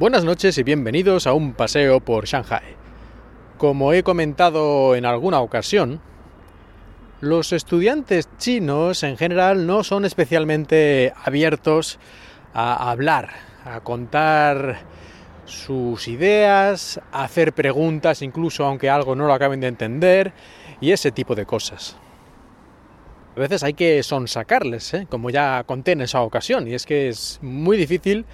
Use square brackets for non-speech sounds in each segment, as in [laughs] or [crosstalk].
Buenas noches y bienvenidos a un paseo por Shanghai. Como he comentado en alguna ocasión, los estudiantes chinos en general no son especialmente abiertos a hablar, a contar sus ideas, a hacer preguntas incluso aunque algo no lo acaben de entender y ese tipo de cosas. A veces hay que sonsacarles, ¿eh? como ya conté en esa ocasión, y es que es muy difícil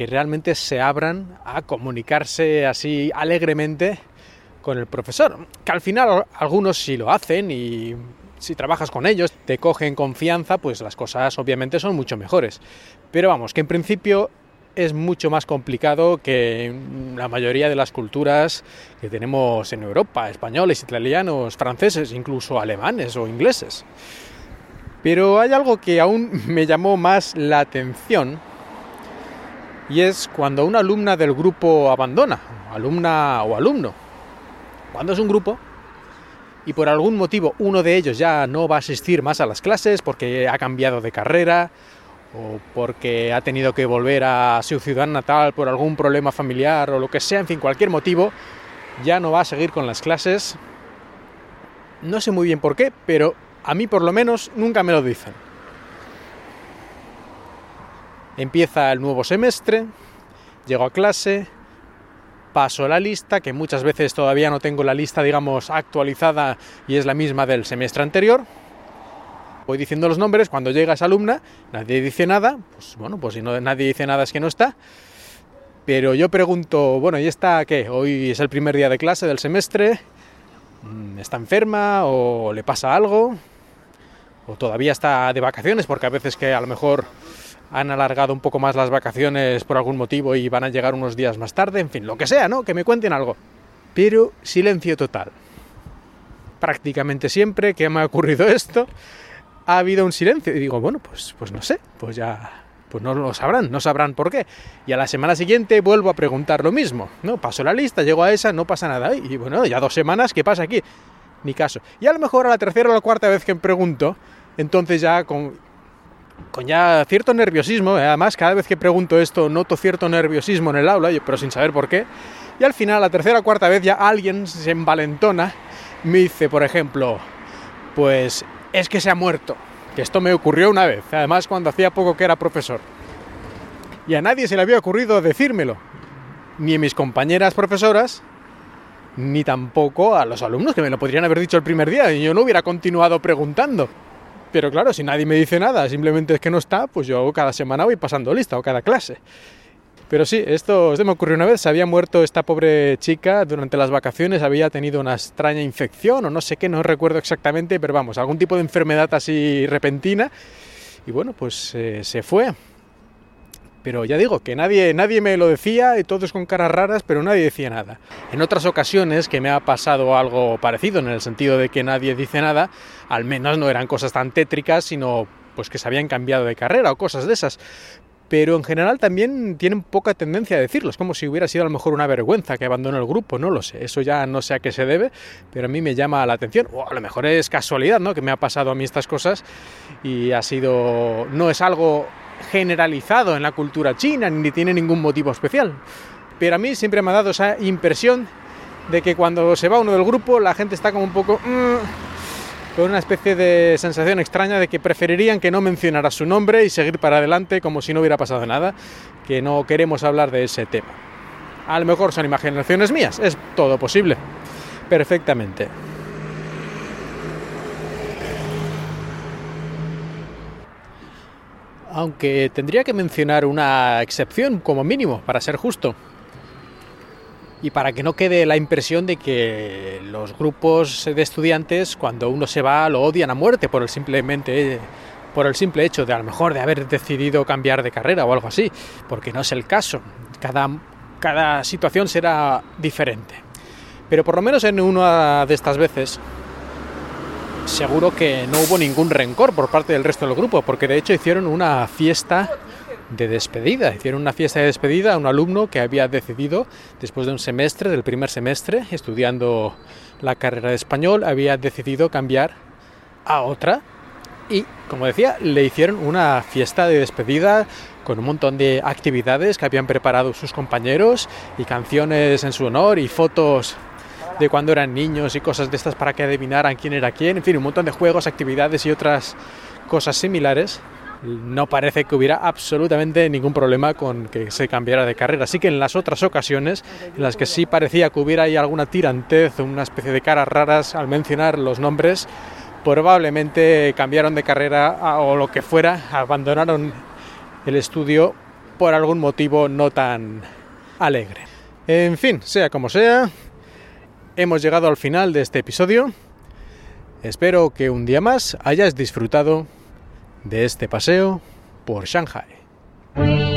que realmente se abran a comunicarse así alegremente con el profesor. Que al final algunos sí lo hacen y si trabajas con ellos, te cogen confianza, pues las cosas obviamente son mucho mejores. Pero vamos, que en principio es mucho más complicado que la mayoría de las culturas que tenemos en Europa, españoles, italianos, franceses, incluso alemanes o ingleses. Pero hay algo que aún [laughs] me llamó más la atención y es cuando una alumna del grupo abandona, alumna o alumno. Cuando es un grupo y por algún motivo uno de ellos ya no va a asistir más a las clases porque ha cambiado de carrera o porque ha tenido que volver a su ciudad natal por algún problema familiar o lo que sea, en fin, cualquier motivo, ya no va a seguir con las clases. No sé muy bien por qué, pero a mí por lo menos nunca me lo dicen. Empieza el nuevo semestre, llego a clase, paso la lista, que muchas veces todavía no tengo la lista, digamos, actualizada y es la misma del semestre anterior. Voy diciendo los nombres, cuando llega esa alumna, nadie dice nada, pues bueno, pues si no, nadie dice nada es que no está. Pero yo pregunto, bueno, ¿y está qué? Hoy es el primer día de clase del semestre, mm, ¿está enferma o le pasa algo? ¿O todavía está de vacaciones? Porque a veces que a lo mejor han alargado un poco más las vacaciones por algún motivo y van a llegar unos días más tarde, en fin, lo que sea, ¿no? Que me cuenten algo. Pero silencio total. Prácticamente siempre que me ha ocurrido esto, ha habido un silencio. Y digo, bueno, pues, pues no sé, pues ya, pues no lo sabrán, no sabrán por qué. Y a la semana siguiente vuelvo a preguntar lo mismo, ¿no? Paso la lista, llego a esa, no pasa nada. Y bueno, ya dos semanas, ¿qué pasa aquí? Ni caso. Y a lo mejor a la tercera o la cuarta vez que me pregunto, entonces ya con, con ya cierto nerviosismo, ¿eh? además cada vez que pregunto esto noto cierto nerviosismo en el aula, pero sin saber por qué, y al final, la tercera o cuarta vez ya alguien se envalentona, me dice, por ejemplo, pues es que se ha muerto, que esto me ocurrió una vez, además cuando hacía poco que era profesor. Y a nadie se le había ocurrido decírmelo, ni a mis compañeras profesoras, ni tampoco a los alumnos que me lo podrían haber dicho el primer día y yo no hubiera continuado preguntando. Pero claro, si nadie me dice nada, simplemente es que no está, pues yo cada semana voy pasando lista o cada clase. Pero sí, esto, esto me ocurrió una vez, se había muerto esta pobre chica durante las vacaciones, había tenido una extraña infección o no sé qué, no recuerdo exactamente, pero vamos, algún tipo de enfermedad así repentina. Y bueno, pues eh, se fue. Pero ya digo, que nadie, nadie me lo decía, y todos con caras raras, pero nadie decía nada. En otras ocasiones que me ha pasado algo parecido, en el sentido de que nadie dice nada, al menos no eran cosas tan tétricas, sino pues que se habían cambiado de carrera o cosas de esas. Pero en general también tienen poca tendencia a decirlo. Es como si hubiera sido a lo mejor una vergüenza que abandone el grupo, no lo sé. Eso ya no sé a qué se debe, pero a mí me llama la atención. O a lo mejor es casualidad, ¿no? Que me ha pasado a mí estas cosas y ha sido. no es algo generalizado en la cultura china, ni tiene ningún motivo especial. Pero a mí siempre me ha dado esa impresión de que cuando se va uno del grupo la gente está como un poco... Mmm, con una especie de sensación extraña de que preferirían que no mencionara su nombre y seguir para adelante como si no hubiera pasado nada, que no queremos hablar de ese tema. A lo mejor son imaginaciones mías, es todo posible, perfectamente. Aunque tendría que mencionar una excepción como mínimo, para ser justo. Y para que no quede la impresión de que los grupos de estudiantes, cuando uno se va, lo odian a muerte por el simplemente por el simple hecho de a mejor de haber decidido cambiar de carrera o algo así, porque no es el caso. Cada, cada situación será diferente. Pero por lo menos en una de estas veces seguro que no hubo ningún rencor por parte del resto del grupo, porque de hecho hicieron una fiesta de despedida. Hicieron una fiesta de despedida a un alumno que había decidido, después de un semestre, del primer semestre, estudiando la carrera de español, había decidido cambiar a otra Y, como decía, le hicieron una fiesta de despedida con un montón de actividades que habían preparado sus compañeros y canciones en su honor y fotos de cuando eran niños y cosas de estas para que adivinaran quién era quién, en fin, un montón de juegos, actividades y otras cosas similares. No parece que hubiera absolutamente ningún problema con que se cambiara de carrera. Así que en las otras ocasiones, en las que sí parecía que hubiera ahí alguna tirantez, una especie de caras raras al mencionar los nombres, probablemente cambiaron de carrera o lo que fuera, abandonaron el estudio por algún motivo no tan alegre. En fin, sea como sea, hemos llegado al final de este episodio. Espero que un día más hayas disfrutado de este paseo por Shanghai.